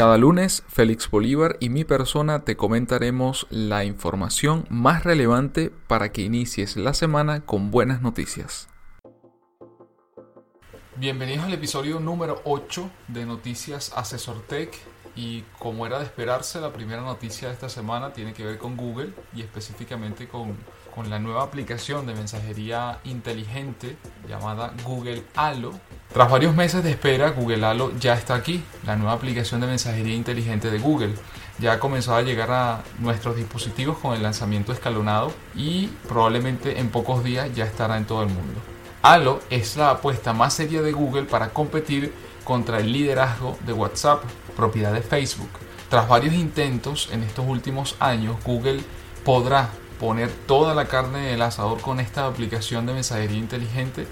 Cada lunes, Félix Bolívar y mi persona te comentaremos la información más relevante para que inicies la semana con buenas noticias. Bienvenidos al episodio número 8 de Noticias Asesor Tech y como era de esperarse, la primera noticia de esta semana tiene que ver con Google y específicamente con, con la nueva aplicación de mensajería inteligente llamada Google Halo tras varios meses de espera, Google Halo ya está aquí, la nueva aplicación de mensajería inteligente de Google. Ya ha comenzado a llegar a nuestros dispositivos con el lanzamiento escalonado y probablemente en pocos días ya estará en todo el mundo. Halo es la apuesta más seria de Google para competir contra el liderazgo de WhatsApp, propiedad de Facebook. Tras varios intentos en estos últimos años, Google podrá poner toda la carne del asador con esta aplicación de mensajería inteligente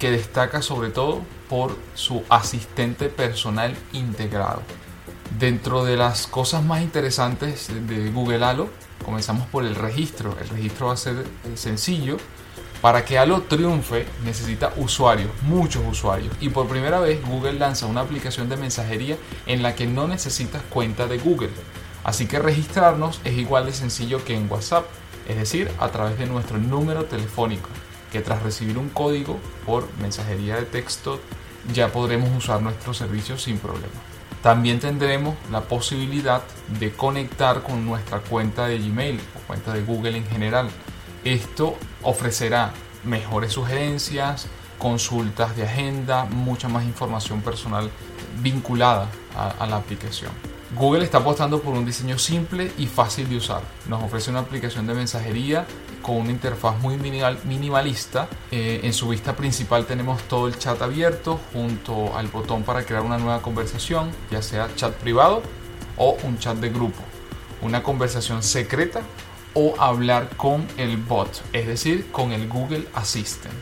que destaca sobre todo por su asistente personal integrado. Dentro de las cosas más interesantes de Google Halo, comenzamos por el registro. El registro va a ser sencillo. Para que Halo triunfe necesita usuarios, muchos usuarios. Y por primera vez Google lanza una aplicación de mensajería en la que no necesitas cuenta de Google. Así que registrarnos es igual de sencillo que en WhatsApp, es decir, a través de nuestro número telefónico que tras recibir un código por mensajería de texto ya podremos usar nuestro servicio sin problema. También tendremos la posibilidad de conectar con nuestra cuenta de Gmail o cuenta de Google en general. Esto ofrecerá mejores sugerencias, consultas de agenda, mucha más información personal vinculada a, a la aplicación. Google está apostando por un diseño simple y fácil de usar. Nos ofrece una aplicación de mensajería con una interfaz muy minimalista. Eh, en su vista principal tenemos todo el chat abierto junto al botón para crear una nueva conversación, ya sea chat privado o un chat de grupo, una conversación secreta o hablar con el bot, es decir, con el Google Assistant.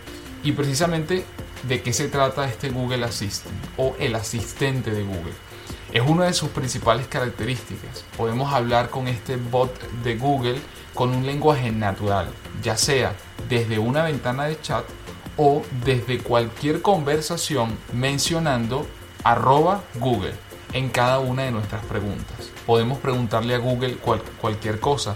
Y precisamente de qué se trata este Google Assistant o el asistente de Google. Es una de sus principales características. Podemos hablar con este bot de Google con un lenguaje natural, ya sea desde una ventana de chat o desde cualquier conversación mencionando arroba Google en cada una de nuestras preguntas. Podemos preguntarle a Google cualquier cosa,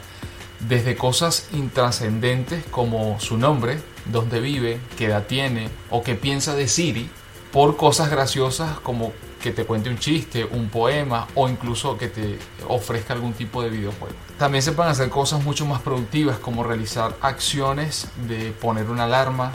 desde cosas intrascendentes como su nombre, dónde vive, qué edad tiene o qué piensa de Siri, por cosas graciosas como que te cuente un chiste, un poema o incluso que te ofrezca algún tipo de videojuego. También se pueden hacer cosas mucho más productivas como realizar acciones de poner una alarma,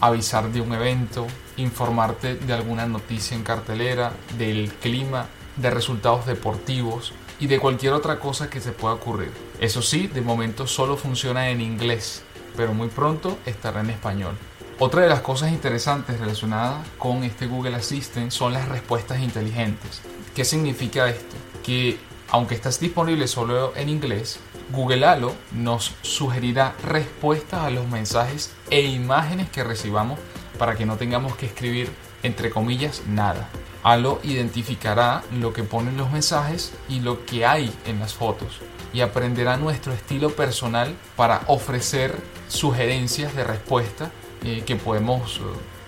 avisar de un evento, informarte de alguna noticia en cartelera, del clima, de resultados deportivos y de cualquier otra cosa que se pueda ocurrir. Eso sí, de momento solo funciona en inglés, pero muy pronto estará en español. Otra de las cosas interesantes relacionadas con este Google Assistant son las respuestas inteligentes. ¿Qué significa esto? Que aunque estás disponible solo en inglés, Google Halo nos sugerirá respuestas a los mensajes e imágenes que recibamos para que no tengamos que escribir entre comillas nada. Halo identificará lo que ponen los mensajes y lo que hay en las fotos y aprenderá nuestro estilo personal para ofrecer sugerencias de respuesta eh, que podemos eh,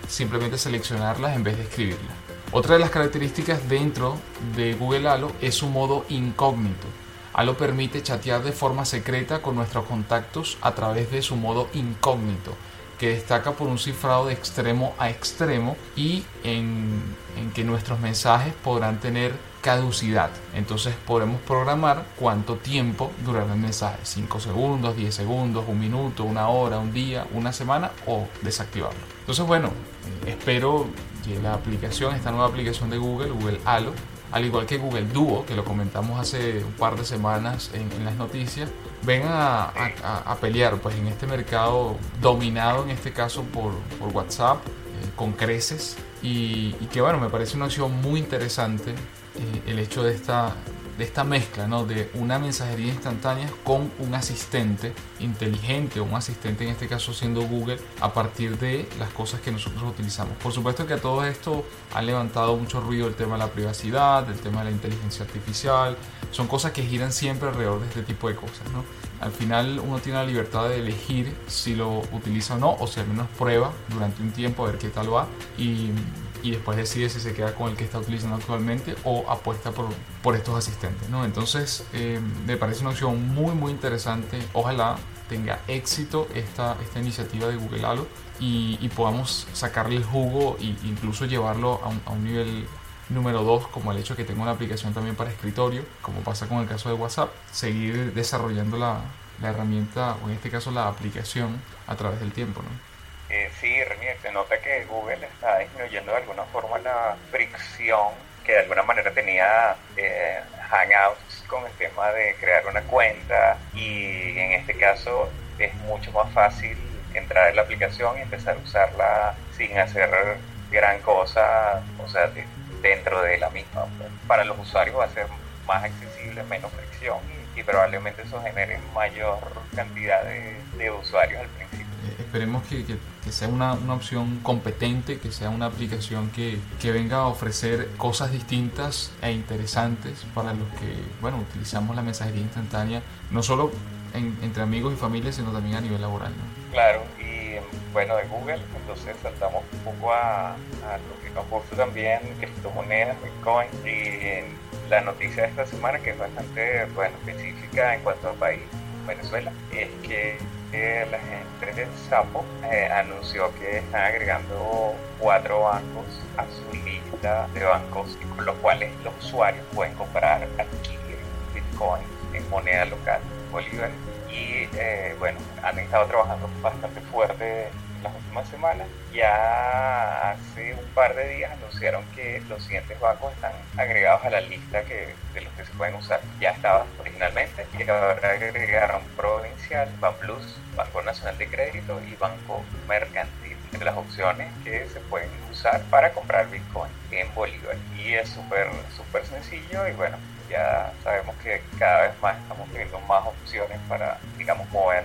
simplemente seleccionarlas en vez de escribirlas. Otra de las características dentro de Google Halo es su modo incógnito. Halo permite chatear de forma secreta con nuestros contactos a través de su modo incógnito, que destaca por un cifrado de extremo a extremo y en, en que nuestros mensajes podrán tener caducidad. Entonces podemos programar cuánto tiempo durará el mensaje. 5 segundos, 10 segundos, un minuto, una hora, un día, una semana o desactivarlo. Entonces bueno, espero que la aplicación, esta nueva aplicación de Google, Google Halo, al igual que Google Duo, que lo comentamos hace un par de semanas en, las noticias, vengan a, pelear pues, en este mercado dominado en este caso por, por WhatsApp, eh, con creces, y, y que bueno, me parece una opción muy interesante eh, el hecho de esta de esta mezcla, ¿no? De una mensajería instantánea con un asistente inteligente o un asistente en este caso siendo Google a partir de las cosas que nosotros utilizamos. Por supuesto que a todo esto ha levantado mucho ruido el tema de la privacidad, el tema de la inteligencia artificial, son cosas que giran siempre alrededor de este tipo de cosas, ¿no? Al final uno tiene la libertad de elegir si lo utiliza o no, o si al menos prueba durante un tiempo a ver qué tal va y, y después decide si se queda con el que está utilizando actualmente o apuesta por, por estos asistentes, ¿no? Entonces eh, me parece una opción muy muy interesante, ojalá tenga éxito esta, esta iniciativa de Google Halo y, y podamos sacarle el jugo e incluso llevarlo a un, a un nivel número dos, como el hecho de que tenga una aplicación también para escritorio, como pasa con el caso de WhatsApp, seguir desarrollando la, la herramienta, o en este caso la aplicación, a través del tiempo. ¿no? Eh, sí, Renier, se nota que Google está disminuyendo de alguna forma la fricción que de alguna manera tenía eh, Hangouts con el tema de crear una cuenta y en este caso es mucho más fácil entrar en la aplicación y empezar a usarla sin hacer gran cosa, o sea, de, dentro de la misma. Para los usuarios va a ser más accesible, menos fricción y, probablemente eso genere mayor cantidad de, de usuarios al principio. Esperemos que, que, sea una, una, opción competente, que sea una aplicación que, que, venga a ofrecer cosas distintas e interesantes para los que, bueno, utilizamos la mensajería instantánea, no solo en, entre amigos y familia, sino también a nivel laboral. Claro, y bueno, de Google, entonces saltamos un poco a, a lo que nos gusta también, criptomonedas, Bitcoin, y la noticia de esta semana, que es bastante bueno, específica en cuanto al país, Venezuela, es que eh, la gente de Sapo eh, anunció que están agregando cuatro bancos a su lista de bancos con los cuales los usuarios pueden comprar, adquirir Bitcoin en moneda local, Bolívar. Y eh, bueno, han estado trabajando bastante fuerte las últimas semanas. Ya hace un par de días anunciaron que los siguientes bancos están agregados a la lista que, de los que se pueden usar. Ya estaba originalmente y ahora agregaron Provincial, Banplus, Banco Nacional de Crédito y Banco Mercantil de las opciones que se pueden usar para comprar Bitcoin en Bolívar. Y es súper, súper sencillo y bueno, ya sabemos que cada vez más estamos teniendo más opciones para, digamos, mover,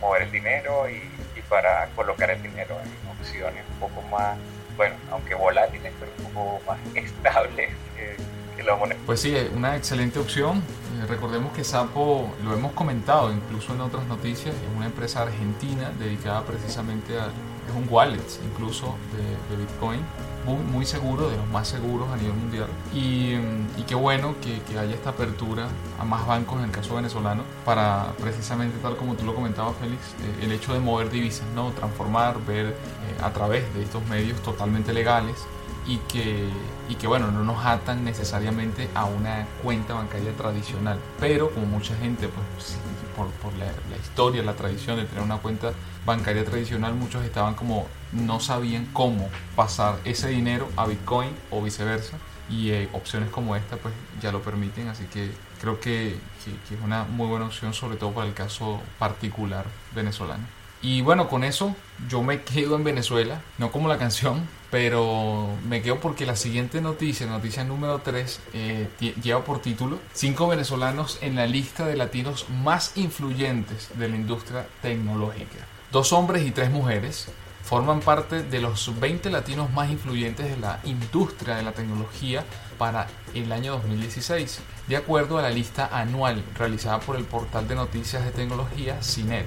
mover el dinero y, y para colocar el dinero en opciones un poco más, bueno, aunque volátiles, pero un poco más estables que, que la moneda. Pues sí, una excelente opción. Eh, recordemos que Sapo, lo hemos comentado incluso en otras noticias, es una empresa argentina dedicada precisamente a, es un wallet incluso de, de Bitcoin muy, muy, seguro, de los más seguros a nivel mundial. Y, y qué bueno que, que, haya esta apertura a más bancos en el caso venezolano para precisamente tal como tú lo comentabas, Félix, eh, el hecho de mover divisas, ¿no? transformar, ver eh, a través de estos medios totalmente legales y que, y que bueno, no nos atan necesariamente a una cuenta bancaria tradicional. Pero como mucha gente, pues por, la, historia, la tradición de tener una cuenta bancaria tradicional, muchos estaban como no sabían cómo pasar ese dinero a Bitcoin o viceversa. Y eh, opciones como esta pues ya lo permiten, así que creo que es una muy buena opción, sobre todo para el caso particular venezolano. Y bueno, con eso yo me quedo en Venezuela, no como la canción, pero me quedo porque la siguiente noticia, noticia número 3, eh, lleva por título 5 venezolanos en la lista de latinos más influyentes de la industria tecnológica. Dos hombres y tres mujeres forman parte de los 20 latinos más influyentes de la industria de la tecnología para el año 2016, de acuerdo a la lista anual realizada por el portal de noticias de tecnología CINET.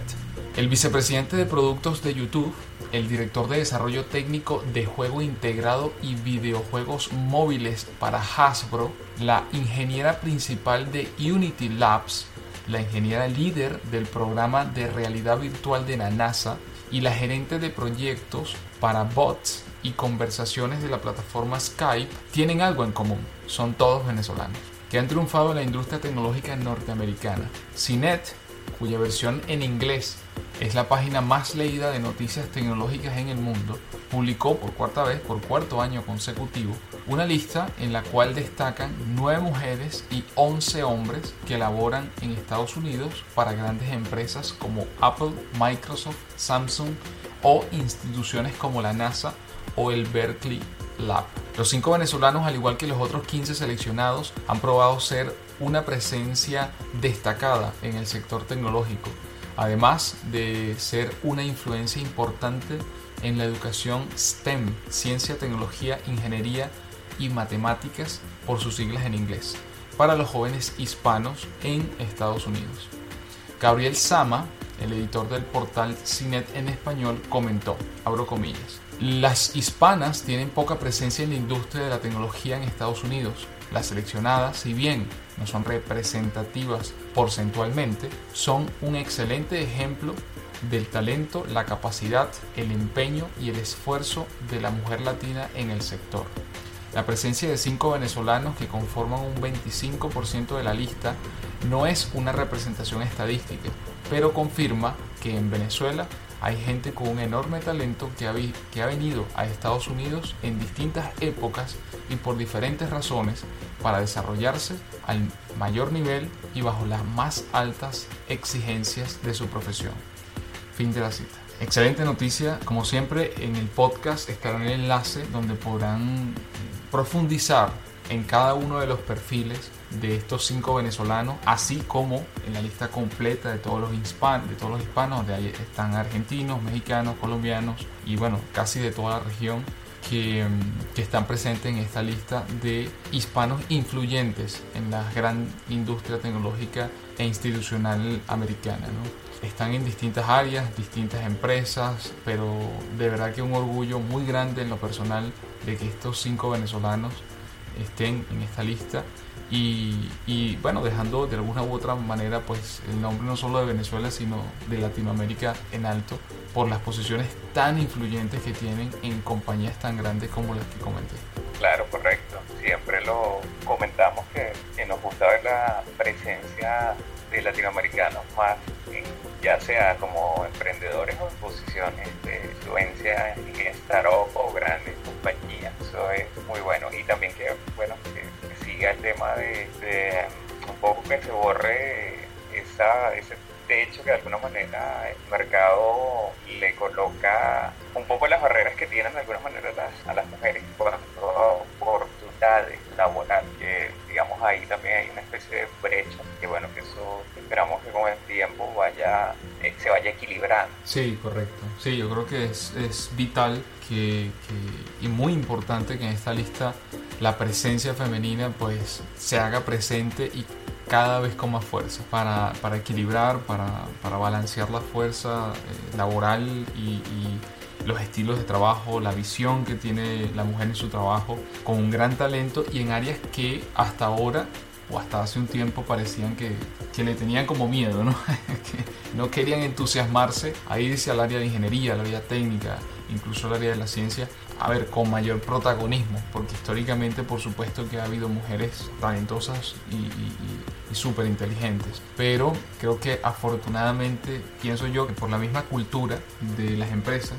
El vicepresidente de productos de YouTube, el director de desarrollo técnico de juego integrado y videojuegos móviles para Hasbro, la ingeniera principal de Unity Labs, la ingeniera líder del programa de realidad virtual de la NASA y la gerente de proyectos para bots y conversaciones de la plataforma Skype tienen algo en común, son todos venezolanos, que han triunfado en la industria tecnológica norteamericana. CINET, cuya versión en inglés es la página más leída de noticias tecnológicas en el mundo, publicó por cuarta vez, por cuarto año consecutivo, una lista en la cual destacan nueve mujeres y 11 hombres que laboran en Estados Unidos para grandes empresas como Apple, Microsoft, Samsung o instituciones como la NASA o el Berkeley Los cinco venezolanos, al igual que los otros 15 seleccionados, han probado ser una presencia destacada en el sector tecnológico, además de ser una influencia importante en la educación STEM, ciencia, tecnología, ingeniería y matemáticas, por sus siglas en inglés, para los jóvenes hispanos en Estados Unidos. Gabriel Sama, el editor del portal CINET en español, comentó, abro comillas, las hispanas tienen poca presencia en la industria de la tecnología en Estados Unidos. Las seleccionadas, si bien no son representativas porcentualmente, son un excelente ejemplo del talento, la capacidad, el empeño y el esfuerzo de la mujer latina en el sector. La presencia de cinco venezolanos que conforman un 25% de la lista no es una representación estadística, pero confirma que en Venezuela hay gente con un enorme talento que ha, que ha venido a Estados Unidos en distintas épocas y por diferentes razones para desarrollarse al mayor nivel y bajo las más altas exigencias de su profesión. Fin de la cita. Excelente noticia, como siempre en el podcast estará el enlace donde podrán profundizar en cada uno de los perfiles de estos cinco venezolanos, así como en la lista completa de todos los hispanos, de todos los hispanos, ahí están argentinos, mexicanos, colombianos y bueno, casi de toda la región que, mm, que, están presentes en esta lista de hispanos influyentes en la gran industria tecnológica e institucional americana. Están en distintas áreas, distintas empresas, pero de verdad que un orgullo muy grande en lo personal de que estos cinco venezolanos estén en esta lista y, bueno, dejando de alguna u otra manera pues el nombre no solo de Venezuela sino de Latinoamérica en alto por las posiciones tan influyentes que tienen en compañías tan grandes como las que comenté. Claro, correcto. Siempre lo comentamos que, nos gusta ver la presencia de latinoamericanos más, ya sea como emprendedores o en posiciones de influencia en startups que se borre esa, ese techo que de alguna manera el mercado le coloca un poco las barreras que tienen de alguna manera a las mujeres cuanto a oportunidades laborales, que digamos ahí también hay una especie de brecha, que bueno, que eso esperamos que con el tiempo vaya, eh, se vaya equilibrando. Sí, correcto. Sí, yo creo que es, es vital que, y muy importante que en esta lista la presencia femenina pues se haga presente y cada vez con más fuerza para, para equilibrar, para, para, balancear la fuerza eh, laboral y, los estilos de trabajo, la visión que tiene la mujer en su trabajo, con un gran talento y en áreas que hasta ahora o hasta hace un tiempo parecían que, que le tenían como miedo, ¿no? no querían entusiasmarse a irse al área de ingeniería, al área técnica, incluso al área de la ciencia, a ver, con mayor protagonismo, porque históricamente por supuesto que ha habido mujeres talentosas y, y, súper inteligentes, pero creo que afortunadamente pienso yo que por la misma cultura de las empresas,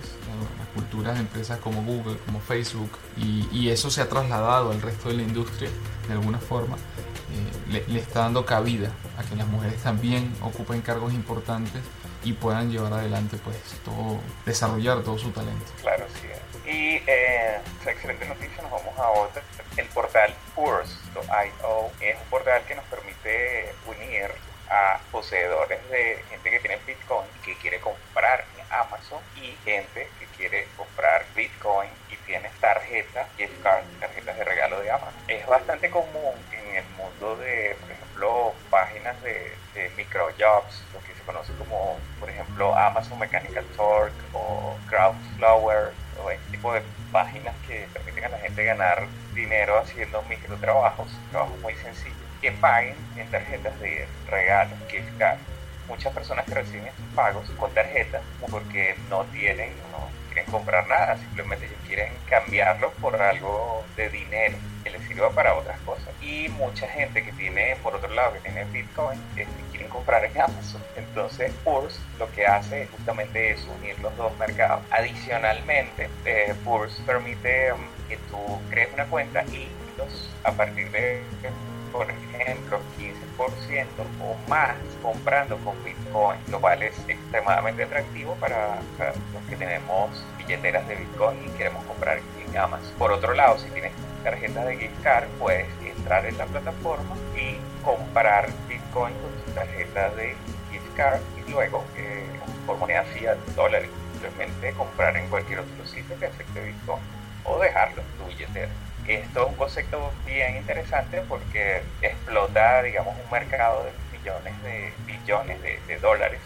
las culturas de empresas como Google, como Facebook, y, eso se ha trasladado al resto de la industria de alguna forma, eh, le, está dando cabida a que las mujeres también ocupen cargos importantes y puedan llevar adelante pues todo, desarrollar todo su talento. Claro, sí. Y eh, excelente noticia, nos vamos a otra. El portal Purs.io es un portal que nos permite unir a poseedores de gente que tiene Bitcoin que quiere comprar en Amazon y gente que quiere comprar Bitcoin y tiene tarjetas, gift cards, tarjetas de regalo de Amazon. Es bastante común en el mundo de, por ejemplo, páginas de, de microjobs, lo que se conoce como, por ejemplo, Amazon Mechanical Turk o Crowdflower o este tipo de páginas que permiten a la gente ganar dinero haciendo microtrabajos, trabajos muy sencillos, que paguen en tarjetas de regalo, gift card. Muchas personas que reciben estos pagos con tarjetas porque no tienen, no quieren comprar nada, simplemente ellos quieren cambiarlo por algo de dinero que les sirva para otras cosas. Y mucha gente que tiene, por otro lado, que tiene Bitcoin, comprar en Amazon. Entonces, Purs lo que hace justamente es unir los dos mercados. Adicionalmente, eh, Purs permite um, que tú crees una cuenta y a partir de por ejemplo, 15% o más comprando con Bitcoin, lo cual es extremadamente atractivo para, los que tenemos billeteras de Bitcoin y queremos comprar en Amazon. Por otro lado, si tienes tarjetas de gift card, puedes entrar en la plataforma y comprar Bitcoin con tarjeta de gift card y luego eh, por moneda fiat, dólares, simplemente comprar en cualquier otro sitio que acepte Bitcoin o dejarlo en tu billetera. Esto es un concepto bien interesante porque explota, digamos, un mercado de millones de billones de, dólares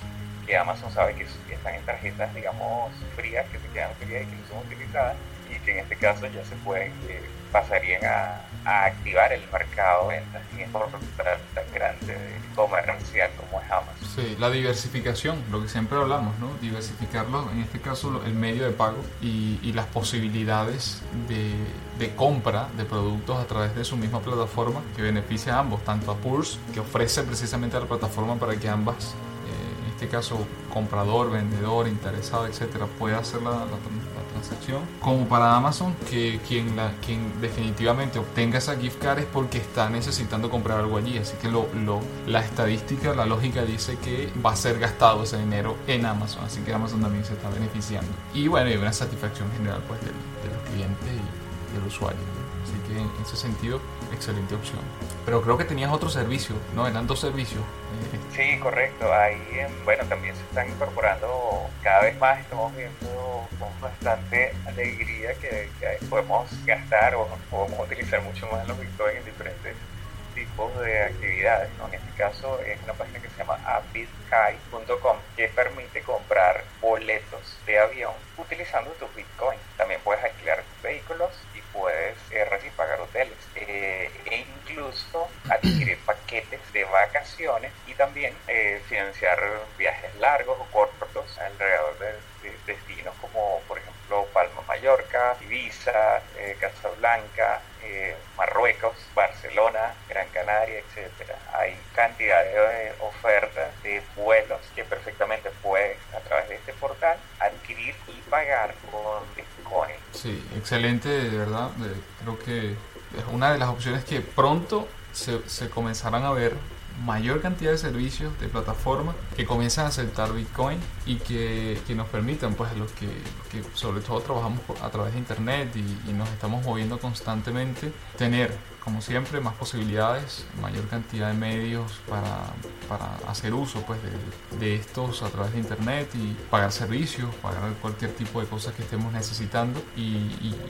que Amazon sabe que están en tarjetas, digamos, frías, que se quedan frías y que no son utilizadas y que en este caso ya se pueden, eh, pasarían a, activar el mercado de ventas en tan grande comercial como es Amazon. Sí, la diversificación, lo que siempre hablamos, ¿no? Diversificarlo, en este caso el medio de pago y, y las posibilidades de, de, compra de productos a través de su misma plataforma que beneficia a ambos, tanto a Pulse, que ofrece precisamente la plataforma para que ambas este caso comprador, vendedor, interesado, etcétera, puede hacer la, transacción. Como para Amazon, que quien, la, quien definitivamente obtenga esa gift card es porque está necesitando comprar algo allí. Así que lo, lo, la estadística, la lógica dice que va a ser gastado ese dinero en Amazon. Así que Amazon también se está beneficiando. Y bueno, hay una satisfacción general pues, del, del cliente y del usuario. Así que en ese sentido, excelente opción. Pero creo que tenías otro servicio, ¿no? Eran dos servicios. Sí, correcto. Ahí, bueno, también se están incorporando cada vez más, estamos viendo con bastante alegría que, podemos gastar o podemos utilizar mucho más los bitcoins en diferentes tipos de actividades. ¿no? En este caso es una página que se llama abitkai.com que permite comprar boletos de avión utilizando tus bitcoins. También puedes alquilar vehículos y puedes eh, recibir pagar hoteles eh, e incluso adquirir paquetes de vacaciones y también eh, financiar viajes largos o cortos alrededor de, destinos como por ejemplo Palma Mallorca, Ibiza, Casablanca, Marruecos, Barcelona, Gran Canaria, etcétera. Hay cantidad de ofertas de vuelos que perfectamente puedes a través de este portal adquirir y pagar con Bitcoin. Sí, de verdad. Creo que es una de las opciones que pronto se, se comenzarán a ver mayor cantidad de servicios de plataforma que comienzan a aceptar Bitcoin y que, que nos permitan, pues los que, que, sobre todo trabajamos a través de Internet y, y, nos estamos moviendo constantemente, tener, como siempre, más posibilidades, mayor cantidad de medios para, para hacer uso pues, de, de, estos a través de Internet y pagar servicios, pagar cualquier tipo de cosas que estemos necesitando y,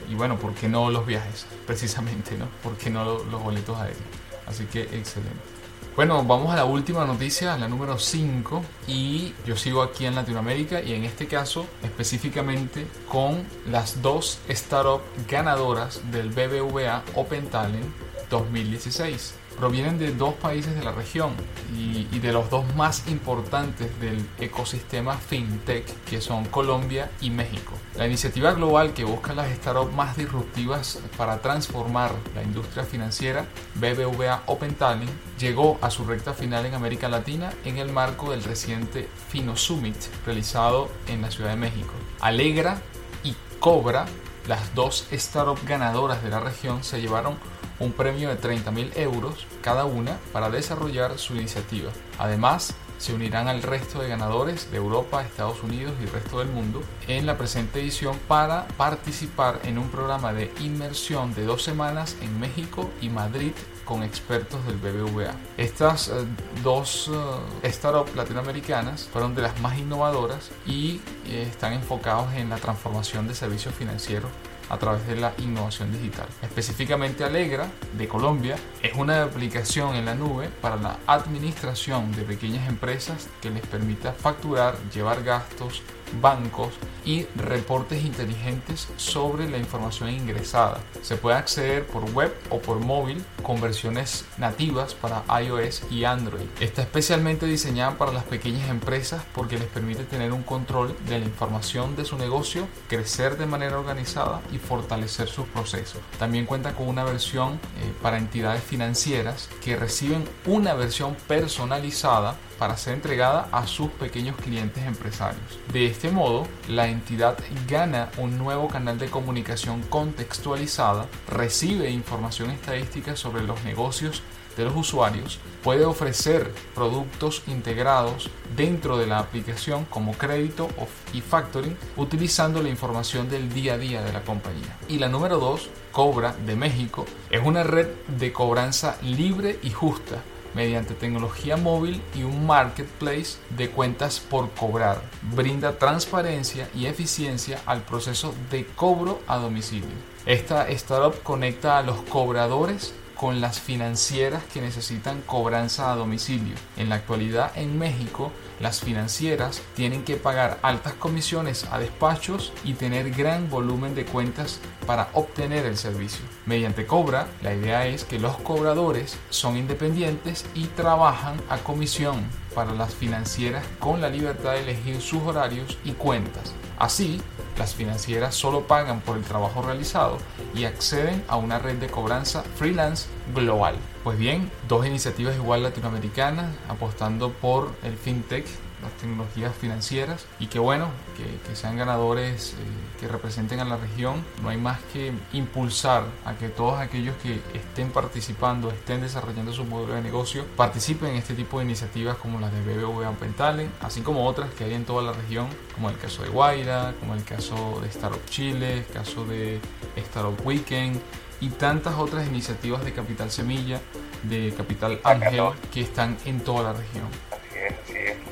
y, bueno, ¿por qué no los viajes? Precisamente, ¿no? ¿Por qué no los boletos aéreos? Así que excelente. Bueno, vamos a la última noticia, la número 5, y yo sigo aquí en Latinoamérica y en este caso específicamente con las dos startups ganadoras del BBVA Open Talent 2016 provienen de dos países de la región y, de los dos más importantes del ecosistema fintech que son Colombia y México. La iniciativa global que busca las startups más disruptivas para transformar la industria financiera, BBVA Open Talent, llegó a su recta final en América Latina en el marco del reciente Fino Summit realizado en la Ciudad de México. Alegra y Cobra, las dos startups ganadoras de la región, se llevaron un premio de 30.000 euros cada una para desarrollar su iniciativa. Además, se unirán al resto de ganadores de Europa, Estados Unidos y el resto del mundo en la presente edición para participar en un programa de inmersión de dos semanas en México y Madrid con expertos del BBVA. Estas eh, dos uh, startups latinoamericanas fueron de las más innovadoras y eh, están enfocados en la transformación de servicios financieros a través de la innovación digital. Específicamente Alegra, de Colombia, es una aplicación en la nube para la administración de pequeñas empresas que les permita facturar, llevar gastos, bancos y reportes inteligentes sobre la información ingresada. Se puede acceder por web o por móvil con versiones nativas para iOS y Android. Está especialmente diseñada para las pequeñas empresas porque les permite tener un control de la información de su negocio, crecer de manera organizada y fortalecer sus procesos. También cuenta con una versión eh, para entidades financieras que reciben una versión personalizada para ser entregada a sus pequeños clientes empresarios. De este modo, la entidad gana un nuevo canal de comunicación contextualizada, recibe información estadística sobre los negocios de los usuarios, puede ofrecer productos integrados dentro de la aplicación como crédito y factoring utilizando la información del día a día de la compañía. Y la número 2, Cobra de México, es una red de cobranza libre y justa mediante tecnología móvil y un marketplace de cuentas por cobrar. Brinda transparencia y eficiencia al proceso de cobro a domicilio. Esta startup conecta a los cobradores con las financieras que necesitan cobranza a domicilio. En la actualidad en México, las financieras tienen que pagar altas comisiones a despachos y tener gran volumen de cuentas para obtener el servicio. Mediante Cobra, la idea es que los cobradores son independientes y trabajan a comisión para las financieras con la libertad de elegir sus horarios y cuentas. Así, las financieras solo pagan por el trabajo realizado y acceden a una red de cobranza freelance global. Pues bien, dos iniciativas igual latinoamericanas apostando por el fintech las tecnologías financieras y que bueno, que, sean ganadores eh, que representen a la región. No hay más que impulsar a que todos aquellos que estén participando, estén desarrollando su modelo de negocio, participen en este tipo de iniciativas como las de BBVA Pentalen, así como otras que hay en toda la región, como el caso de Guaira, como el caso de Startup Chile, el caso de Startup Weekend y tantas otras iniciativas de Capital Semilla, de Capital Ángel que están en toda la región.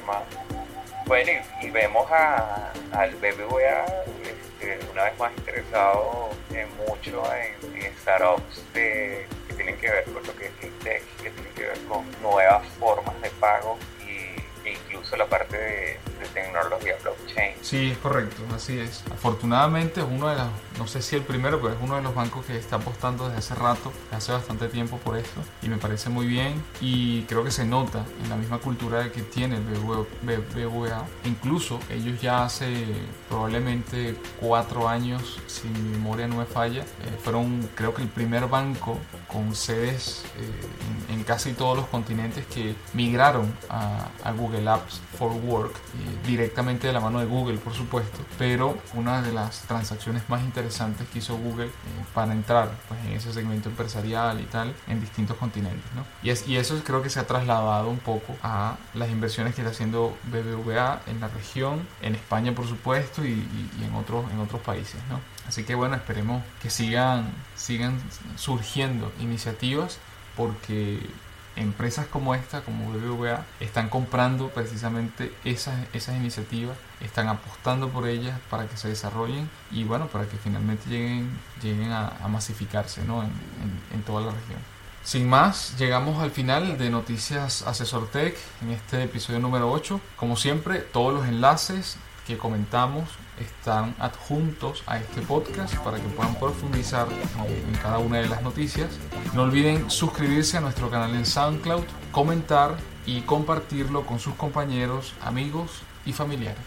Es, bueno, y, vemos a, al BBVA este, una vez más interesado mucho en, startups que tienen que ver con lo que es fintech, que tienen que ver con nuevas formas de pago y, e incluso la parte de, tecnología blockchain. Sí, es correcto, así es. Afortunadamente es uno de los, no sé si el primero, pero es uno de los bancos que está apostando desde hace rato, hace bastante tiempo por esto, y me parece muy bien y creo que se nota en la misma cultura que tiene el BBVA. Incluso ellos ya hace probablemente cuatro años, si mi memoria no me falla, eh, fueron creo que el primer banco con sedes eh, en, casi todos los continentes que migraron a, a Google Apps for Work directamente de la mano de Google, por supuesto, pero una de las transacciones más interesantes que hizo Google eh, para entrar pues, en ese segmento empresarial y tal en distintos continentes. ¿no? Y, es, eso creo que se ha trasladado un poco a las inversiones que está haciendo BBVA en la región, en España, por supuesto, y, y, en, otros, en otros países. ¿no? Así que bueno, esperemos que sigan, sigan surgiendo iniciativas porque empresas como esta, como BBVA, están comprando precisamente esas, esas iniciativas, están apostando por ellas para que se desarrollen y bueno, para que finalmente lleguen, lleguen a, masificarse ¿no? en, en, toda la región. Sin más, llegamos al final de Noticias Asesor Tech en este episodio número 8. Como siempre, todos los enlaces que comentamos están adjuntos a este podcast para que puedan profundizar en cada una de las noticias. No olviden suscribirse a nuestro canal en SoundCloud, comentar y compartirlo con sus compañeros, amigos y familiares.